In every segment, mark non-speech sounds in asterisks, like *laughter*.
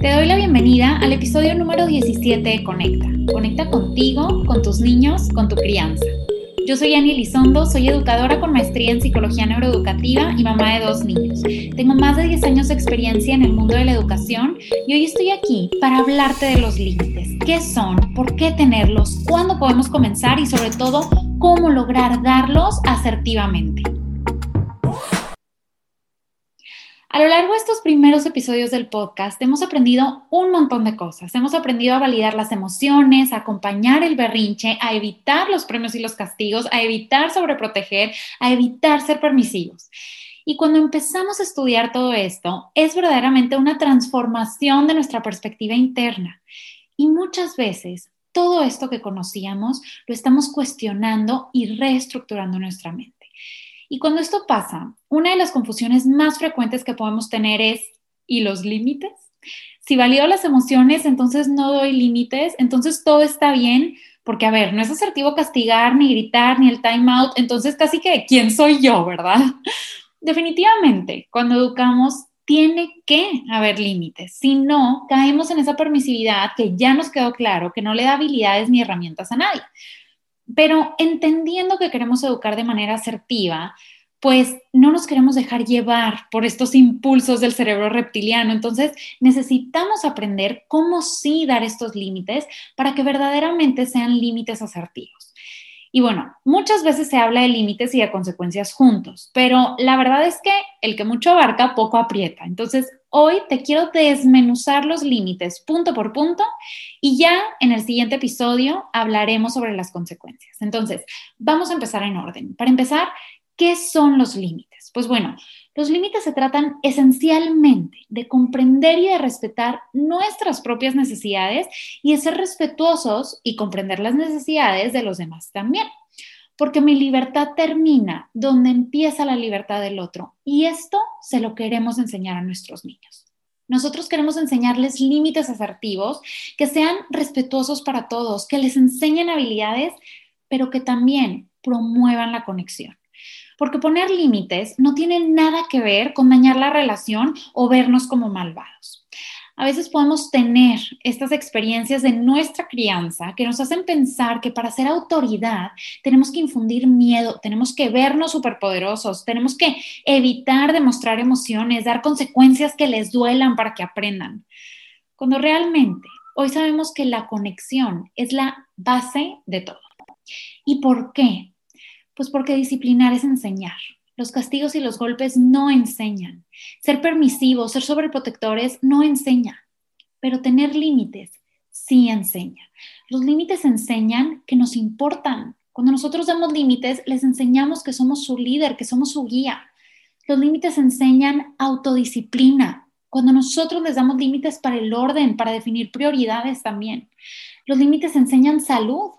Te doy la bienvenida al episodio número 17 de Conecta. Conecta contigo, con tus niños, con tu crianza. Yo soy Annie Elizondo, soy educadora con maestría en psicología neuroeducativa y mamá de dos niños. Tengo más de 10 años de experiencia en el mundo de la educación y hoy estoy aquí para hablarte de los límites. ¿Qué son? ¿Por qué tenerlos? ¿Cuándo podemos comenzar? Y sobre todo, cómo lograr darlos asertivamente. A lo largo de estos primeros episodios del podcast hemos aprendido un montón de cosas. Hemos aprendido a validar las emociones, a acompañar el berrinche, a evitar los premios y los castigos, a evitar sobreproteger, a evitar ser permisivos. Y cuando empezamos a estudiar todo esto, es verdaderamente una transformación de nuestra perspectiva interna. Y muchas veces todo esto que conocíamos lo estamos cuestionando y reestructurando nuestra mente. Y cuando esto pasa, una de las confusiones más frecuentes que podemos tener es, ¿y los límites? Si valido las emociones, entonces no doy límites, entonces todo está bien, porque a ver, no es asertivo castigar, ni gritar, ni el time out, entonces casi que, ¿quién soy yo, verdad? *laughs* Definitivamente, cuando educamos, tiene que haber límites, si no, caemos en esa permisividad que ya nos quedó claro que no le da habilidades ni herramientas a nadie. Pero entendiendo que queremos educar de manera asertiva, pues no nos queremos dejar llevar por estos impulsos del cerebro reptiliano. Entonces necesitamos aprender cómo sí dar estos límites para que verdaderamente sean límites asertivos. Y bueno, muchas veces se habla de límites y de consecuencias juntos, pero la verdad es que el que mucho abarca, poco aprieta. Entonces, hoy te quiero desmenuzar los límites punto por punto y ya en el siguiente episodio hablaremos sobre las consecuencias. Entonces, vamos a empezar en orden. Para empezar, ¿qué son los límites? Pues bueno, los límites se tratan esencialmente de comprender y de respetar nuestras propias necesidades y de ser respetuosos y comprender las necesidades de los demás también. Porque mi libertad termina donde empieza la libertad del otro. Y esto se lo queremos enseñar a nuestros niños. Nosotros queremos enseñarles límites asertivos que sean respetuosos para todos, que les enseñen habilidades, pero que también promuevan la conexión porque poner límites no tiene nada que ver con dañar la relación o vernos como malvados. A veces podemos tener estas experiencias de nuestra crianza que nos hacen pensar que para ser autoridad tenemos que infundir miedo, tenemos que vernos superpoderosos, tenemos que evitar demostrar emociones, dar consecuencias que les duelan para que aprendan. Cuando realmente hoy sabemos que la conexión es la base de todo. ¿Y por qué? Pues porque disciplinar es enseñar. Los castigos y los golpes no enseñan. Ser permisivos, ser sobreprotectores no enseña. Pero tener límites sí enseña. Los límites enseñan que nos importan. Cuando nosotros damos límites, les enseñamos que somos su líder, que somos su guía. Los límites enseñan autodisciplina. Cuando nosotros les damos límites para el orden, para definir prioridades también. Los límites enseñan salud.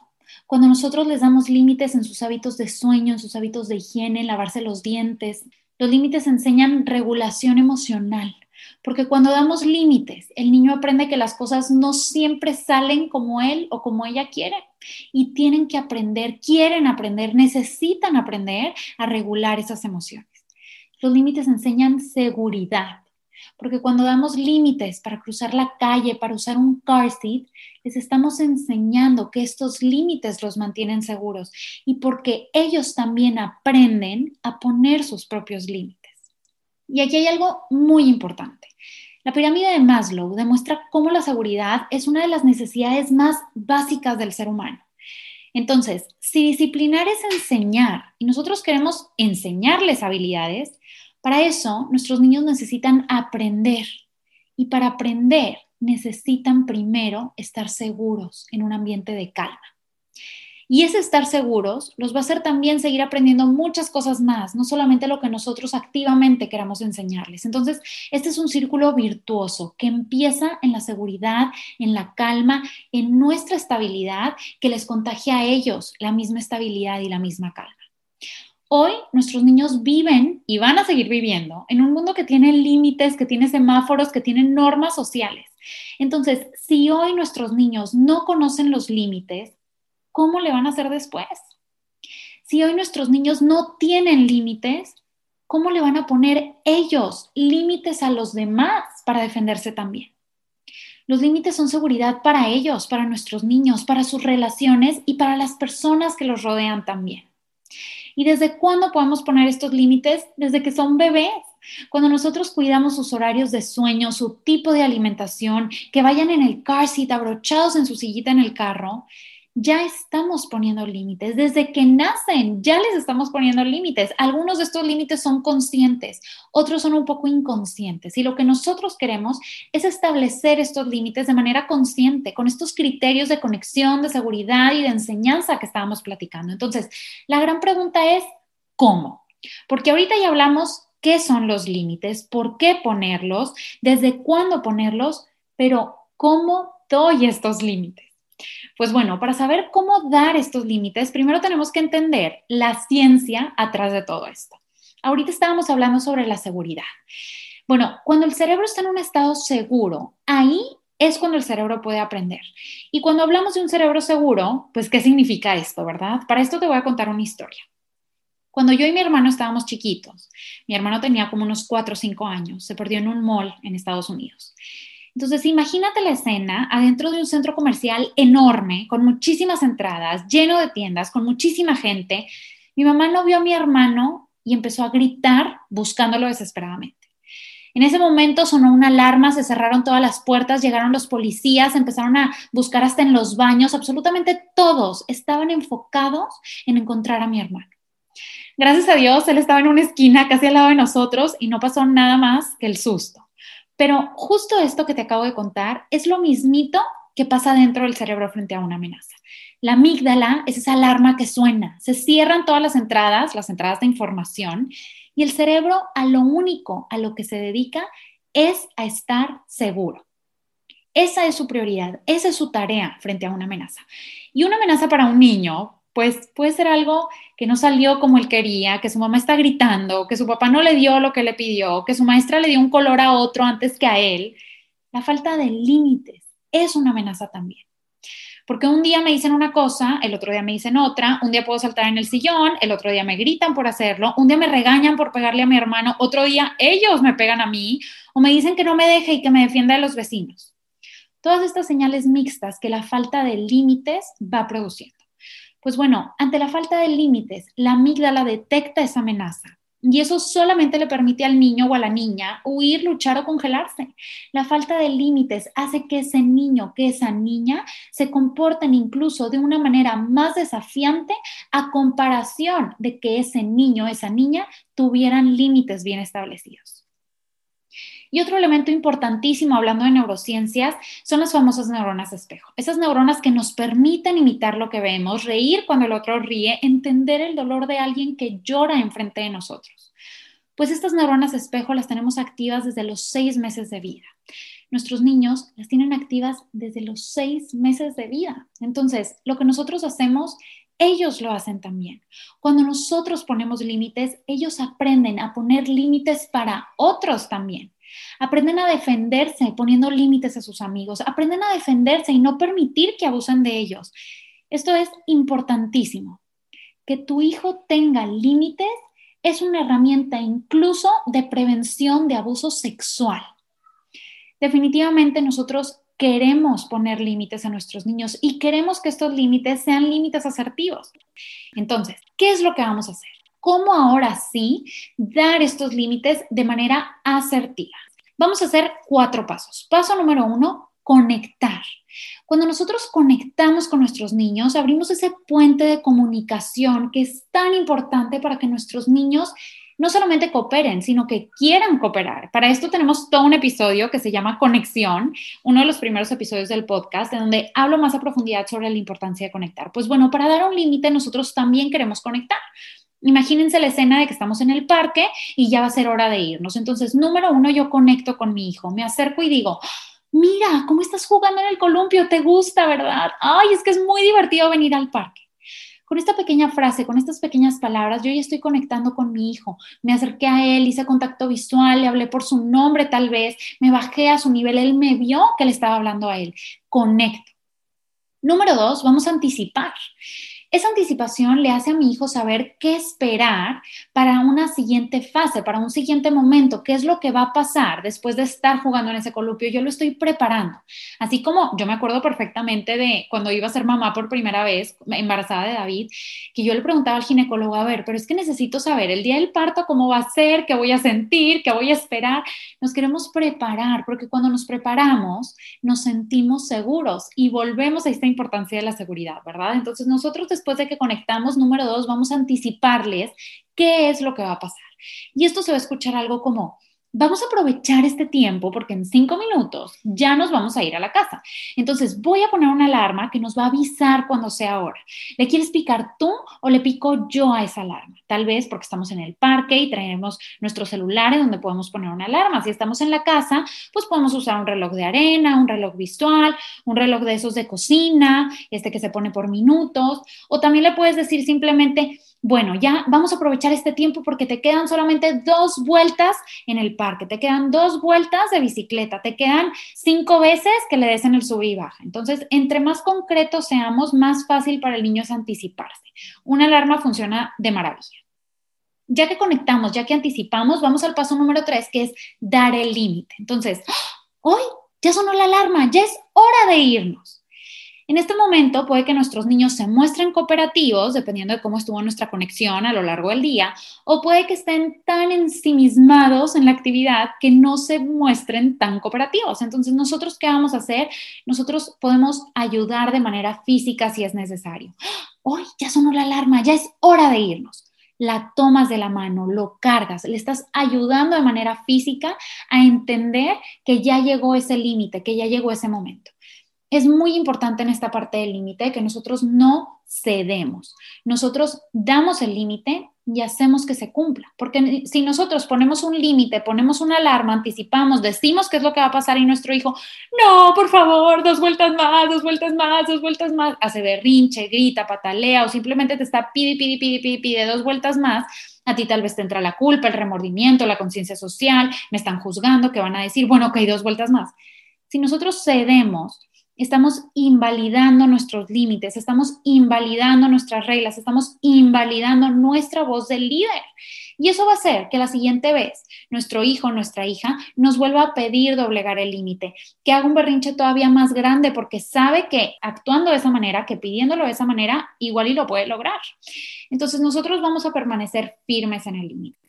Cuando nosotros les damos límites en sus hábitos de sueño, en sus hábitos de higiene, lavarse los dientes, los límites enseñan regulación emocional, porque cuando damos límites, el niño aprende que las cosas no siempre salen como él o como ella quiere y tienen que aprender, quieren aprender, necesitan aprender a regular esas emociones. Los límites enseñan seguridad, porque cuando damos límites para cruzar la calle, para usar un car seat, les estamos enseñando que estos límites los mantienen seguros y porque ellos también aprenden a poner sus propios límites. Y aquí hay algo muy importante. La pirámide de Maslow demuestra cómo la seguridad es una de las necesidades más básicas del ser humano. Entonces, si disciplinar es enseñar y nosotros queremos enseñarles habilidades, para eso, nuestros niños necesitan aprender y para aprender necesitan primero estar seguros en un ambiente de calma. Y ese estar seguros los va a hacer también seguir aprendiendo muchas cosas más, no solamente lo que nosotros activamente queramos enseñarles. Entonces, este es un círculo virtuoso que empieza en la seguridad, en la calma, en nuestra estabilidad, que les contagia a ellos la misma estabilidad y la misma calma. Hoy nuestros niños viven y van a seguir viviendo en un mundo que tiene límites, que tiene semáforos, que tiene normas sociales. Entonces, si hoy nuestros niños no conocen los límites, ¿cómo le van a hacer después? Si hoy nuestros niños no tienen límites, ¿cómo le van a poner ellos límites a los demás para defenderse también? Los límites son seguridad para ellos, para nuestros niños, para sus relaciones y para las personas que los rodean también. ¿Y desde cuándo podemos poner estos límites? Desde que son bebés. Cuando nosotros cuidamos sus horarios de sueño, su tipo de alimentación, que vayan en el car seat abrochados en su sillita en el carro, ya estamos poniendo límites. Desde que nacen, ya les estamos poniendo límites. Algunos de estos límites son conscientes, otros son un poco inconscientes. Y lo que nosotros queremos es establecer estos límites de manera consciente, con estos criterios de conexión, de seguridad y de enseñanza que estábamos platicando. Entonces, la gran pregunta es, ¿cómo? Porque ahorita ya hablamos qué son los límites, por qué ponerlos, desde cuándo ponerlos, pero ¿cómo doy estos límites? Pues bueno, para saber cómo dar estos límites, primero tenemos que entender la ciencia atrás de todo esto. Ahorita estábamos hablando sobre la seguridad. Bueno, cuando el cerebro está en un estado seguro, ahí es cuando el cerebro puede aprender. Y cuando hablamos de un cerebro seguro, pues, ¿qué significa esto, verdad? Para esto te voy a contar una historia. Cuando yo y mi hermano estábamos chiquitos, mi hermano tenía como unos 4 o 5 años, se perdió en un mall en Estados Unidos. Entonces, imagínate la escena adentro de un centro comercial enorme, con muchísimas entradas, lleno de tiendas, con muchísima gente. Mi mamá no vio a mi hermano y empezó a gritar buscándolo desesperadamente. En ese momento sonó una alarma, se cerraron todas las puertas, llegaron los policías, empezaron a buscar hasta en los baños, absolutamente todos estaban enfocados en encontrar a mi hermano. Gracias a Dios, él estaba en una esquina casi al lado de nosotros y no pasó nada más que el susto. Pero justo esto que te acabo de contar es lo mismito que pasa dentro del cerebro frente a una amenaza. La amígdala es esa alarma que suena, se cierran todas las entradas, las entradas de información, y el cerebro a lo único a lo que se dedica es a estar seguro. Esa es su prioridad, esa es su tarea frente a una amenaza. Y una amenaza para un niño, pues puede ser algo que no salió como él quería, que su mamá está gritando, que su papá no le dio lo que le pidió, que su maestra le dio un color a otro antes que a él. La falta de límites es una amenaza también. Porque un día me dicen una cosa, el otro día me dicen otra, un día puedo saltar en el sillón, el otro día me gritan por hacerlo, un día me regañan por pegarle a mi hermano, otro día ellos me pegan a mí o me dicen que no me deje y que me defienda de los vecinos. Todas estas señales mixtas que la falta de límites va produciendo. Pues bueno, ante la falta de límites, la amígdala detecta esa amenaza y eso solamente le permite al niño o a la niña huir, luchar o congelarse. La falta de límites hace que ese niño, que esa niña se comporten incluso de una manera más desafiante a comparación de que ese niño, esa niña tuvieran límites bien establecidos. Y otro elemento importantísimo hablando de neurociencias son las famosas neuronas espejo. Esas neuronas que nos permiten imitar lo que vemos, reír cuando el otro ríe, entender el dolor de alguien que llora enfrente de nosotros. Pues estas neuronas espejo las tenemos activas desde los seis meses de vida. Nuestros niños las tienen activas desde los seis meses de vida. Entonces, lo que nosotros hacemos ellos lo hacen también. Cuando nosotros ponemos límites, ellos aprenden a poner límites para otros también. Aprenden a defenderse poniendo límites a sus amigos. Aprenden a defenderse y no permitir que abusen de ellos. Esto es importantísimo. Que tu hijo tenga límites es una herramienta incluso de prevención de abuso sexual. Definitivamente nosotros queremos poner límites a nuestros niños y queremos que estos límites sean límites asertivos. Entonces, ¿qué es lo que vamos a hacer? Cómo ahora sí dar estos límites de manera asertiva. Vamos a hacer cuatro pasos. Paso número uno, conectar. Cuando nosotros conectamos con nuestros niños, abrimos ese puente de comunicación que es tan importante para que nuestros niños no solamente cooperen, sino que quieran cooperar. Para esto tenemos todo un episodio que se llama Conexión, uno de los primeros episodios del podcast, en donde hablo más a profundidad sobre la importancia de conectar. Pues bueno, para dar un límite, nosotros también queremos conectar. Imagínense la escena de que estamos en el parque y ya va a ser hora de irnos. Entonces, número uno, yo conecto con mi hijo, me acerco y digo, mira, ¿cómo estás jugando en el columpio? ¿Te gusta, verdad? Ay, es que es muy divertido venir al parque. Con esta pequeña frase, con estas pequeñas palabras, yo ya estoy conectando con mi hijo. Me acerqué a él, hice contacto visual, le hablé por su nombre tal vez, me bajé a su nivel, él me vio que le estaba hablando a él. Conecto. Número dos, vamos a anticipar. Esa anticipación le hace a mi hijo saber qué esperar para una siguiente fase, para un siguiente momento, qué es lo que va a pasar después de estar jugando en ese columpio. Yo lo estoy preparando. Así como yo me acuerdo perfectamente de cuando iba a ser mamá por primera vez, embarazada de David, que yo le preguntaba al ginecólogo, a ver, pero es que necesito saber el día del parto, cómo va a ser, qué voy a sentir, qué voy a esperar. Nos queremos preparar, porque cuando nos preparamos, nos sentimos seguros y volvemos a esta importancia de la seguridad, ¿verdad? Entonces nosotros después de que conectamos, número dos, vamos a anticiparles qué es lo que va a pasar. Y esto se va a escuchar algo como, vamos a aprovechar este tiempo porque en cinco minutos ya nos vamos a ir a la casa. Entonces voy a poner una alarma que nos va a avisar cuando sea hora. ¿Le quieres picar tú o le pico yo a esa alarma? Tal vez porque estamos en el parque y traemos nuestros celulares donde podemos poner una alarma. Si estamos en la casa, pues podemos usar un reloj de arena, un reloj visual, un reloj de esos de cocina, este que se pone por minutos. O también le puedes decir simplemente, bueno, ya vamos a aprovechar este tiempo porque te quedan solamente dos vueltas en el parque, te quedan dos vueltas de bicicleta, te quedan cinco veces que le des en el sub y baja. Entonces, entre más concretos seamos, más fácil para el niño es anticiparse. Una alarma funciona de maravilla. Ya que conectamos, ya que anticipamos, vamos al paso número tres, que es dar el límite. Entonces, hoy ya sonó la alarma, ya es hora de irnos. En este momento puede que nuestros niños se muestren cooperativos, dependiendo de cómo estuvo nuestra conexión a lo largo del día, o puede que estén tan ensimismados en la actividad que no se muestren tan cooperativos. Entonces, ¿nosotros qué vamos a hacer? Nosotros podemos ayudar de manera física si es necesario. Hoy ya sonó la alarma, ya es hora de irnos la tomas de la mano, lo cargas, le estás ayudando de manera física a entender que ya llegó ese límite, que ya llegó ese momento es muy importante en esta parte del límite que nosotros no cedemos. Nosotros damos el límite y hacemos que se cumpla. Porque si nosotros ponemos un límite, ponemos una alarma, anticipamos, decimos qué es lo que va a pasar y nuestro hijo, no, por favor, dos vueltas más, dos vueltas más, dos vueltas más, hace berrinche, grita, patalea o simplemente te está pide, pide, pide, pide, pide dos vueltas más, a ti tal vez te entra la culpa, el remordimiento, la conciencia social, me están juzgando, que van a decir, bueno, ok, dos vueltas más. Si nosotros cedemos, estamos invalidando nuestros límites, estamos invalidando nuestras reglas, estamos invalidando nuestra voz del líder. Y eso va a hacer que la siguiente vez nuestro hijo o nuestra hija nos vuelva a pedir doblegar el límite, que haga un berrinche todavía más grande porque sabe que actuando de esa manera, que pidiéndolo de esa manera, igual y lo puede lograr. Entonces nosotros vamos a permanecer firmes en el límite.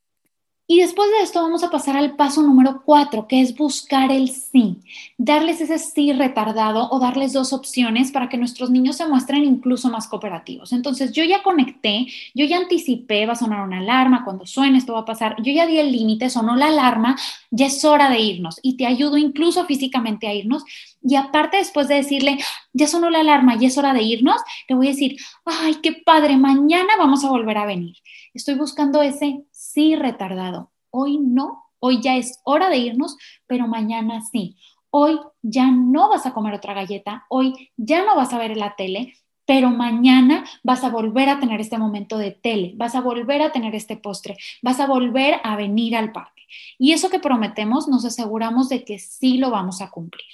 Y después de esto vamos a pasar al paso número cuatro, que es buscar el sí, darles ese sí retardado o darles dos opciones para que nuestros niños se muestren incluso más cooperativos. Entonces yo ya conecté, yo ya anticipé, va a sonar una alarma, cuando suene esto va a pasar, yo ya di el límite, sonó la alarma, ya es hora de irnos y te ayudo incluso físicamente a irnos. Y aparte después de decirle, ya sonó la alarma y es hora de irnos, te voy a decir, ay, qué padre, mañana vamos a volver a venir. Estoy buscando ese sí retardado. Hoy no, hoy ya es hora de irnos, pero mañana sí. Hoy ya no vas a comer otra galleta, hoy ya no vas a ver la tele, pero mañana vas a volver a tener este momento de tele, vas a volver a tener este postre, vas a volver a venir al parque. Y eso que prometemos, nos aseguramos de que sí lo vamos a cumplir.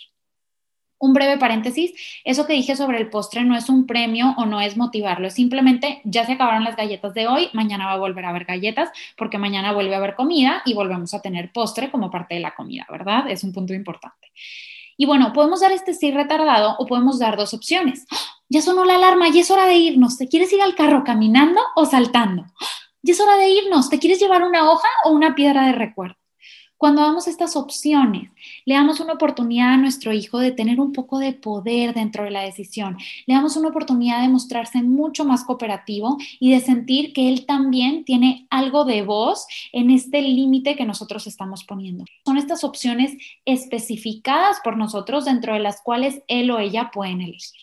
Un breve paréntesis, eso que dije sobre el postre no es un premio o no es motivarlo, es simplemente ya se acabaron las galletas de hoy, mañana va a volver a haber galletas porque mañana vuelve a haber comida y volvemos a tener postre como parte de la comida, ¿verdad? Es un punto importante. Y bueno, podemos dar este sí retardado o podemos dar dos opciones. *gasps* Ya sonó la alarma, y es hora de irnos. ¿Te quieres ir al carro caminando o saltando? *gasps* Ya es hora de irnos. ¿Te quieres llevar una hoja o una piedra de recuerdo? Cuando damos estas opciones, le damos una oportunidad a nuestro hijo de tener un poco de poder dentro de la decisión. Le damos una oportunidad de mostrarse mucho más cooperativo y de sentir que él también tiene algo de voz en este límite que nosotros estamos poniendo. Son estas opciones especificadas por nosotros dentro de las cuales él o ella pueden elegir.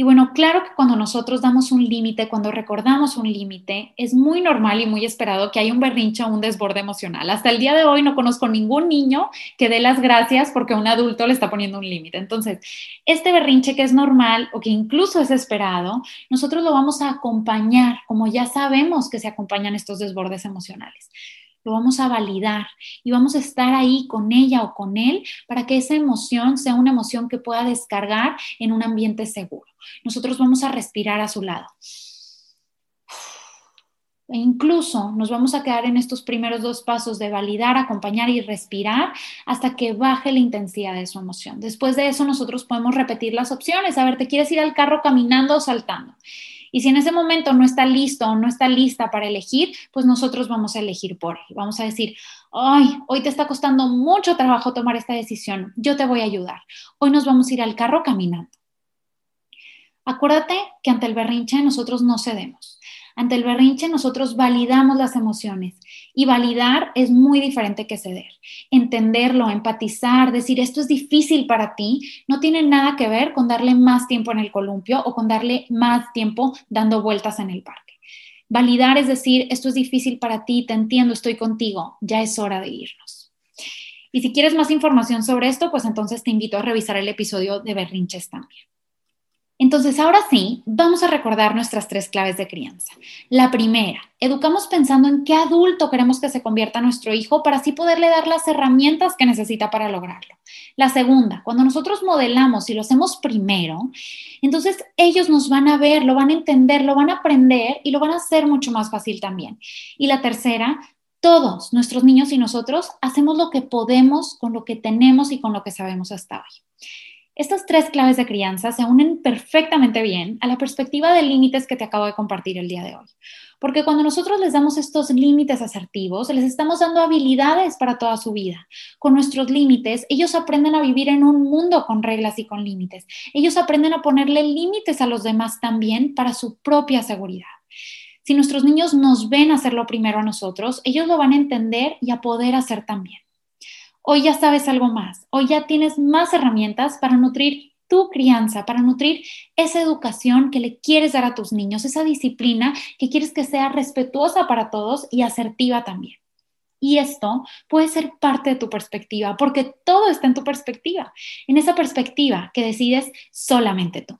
Y bueno, claro que cuando nosotros damos un límite, cuando recordamos un límite, es muy normal y muy esperado que haya un berrinche o un desborde emocional. Hasta el día de hoy no conozco ningún niño que dé las gracias porque un adulto le está poniendo un límite. Entonces, este berrinche que es normal o que incluso es esperado, nosotros lo vamos a acompañar, como ya sabemos que se acompañan estos desbordes emocionales lo vamos a validar y vamos a estar ahí con ella o con él para que esa emoción sea una emoción que pueda descargar en un ambiente seguro. Nosotros vamos a respirar a su lado. E incluso nos vamos a quedar en estos primeros dos pasos de validar, acompañar y respirar hasta que baje la intensidad de su emoción. Después de eso nosotros podemos repetir las opciones. A ver, ¿te quieres ir al carro caminando o saltando? Y si en ese momento no está listo o no está lista para elegir, pues nosotros vamos a elegir por él. Vamos a decir, ay, hoy te está costando mucho trabajo tomar esta decisión, yo te voy a ayudar. Hoy nos vamos a ir al carro caminando. Acuérdate que ante el berrinche nosotros no cedemos. Ante el berrinche nosotros validamos las emociones y validar es muy diferente que ceder. Entenderlo, empatizar, decir esto es difícil para ti, no tiene nada que ver con darle más tiempo en el columpio o con darle más tiempo dando vueltas en el parque. Validar es decir, esto es difícil para ti, te entiendo, estoy contigo, ya es hora de irnos. Y si quieres más información sobre esto, pues entonces te invito a revisar el episodio de Berrinches también. Entonces, ahora sí, vamos a recordar nuestras tres claves de crianza. La primera, educamos pensando en qué adulto queremos que se convierta nuestro hijo para así poderle dar las herramientas que necesita para lograrlo. La segunda, cuando nosotros modelamos y lo hacemos primero, entonces ellos nos van a ver, lo van a entender, lo van a aprender y lo van a hacer mucho más fácil también. Y la tercera, todos, nuestros niños y nosotros, hacemos lo que podemos con lo que tenemos y con lo que sabemos hasta hoy. Estas tres claves de crianza se unen perfectamente bien a la perspectiva de límites que te acabo de compartir el día de hoy. Porque cuando nosotros les damos estos límites asertivos, les estamos dando habilidades para toda su vida. Con nuestros límites, ellos aprenden a vivir en un mundo con reglas y con límites. Ellos aprenden a ponerle límites a los demás también para su propia seguridad. Si nuestros niños nos ven hacerlo primero a nosotros, ellos lo van a entender y a poder hacer también. Hoy ya sabes algo más, hoy ya tienes más herramientas para nutrir tu crianza, para nutrir esa educación que le quieres dar a tus niños, esa disciplina que quieres que sea respetuosa para todos y asertiva también. Y esto puede ser parte de tu perspectiva, porque todo está en tu perspectiva, en esa perspectiva que decides solamente tú.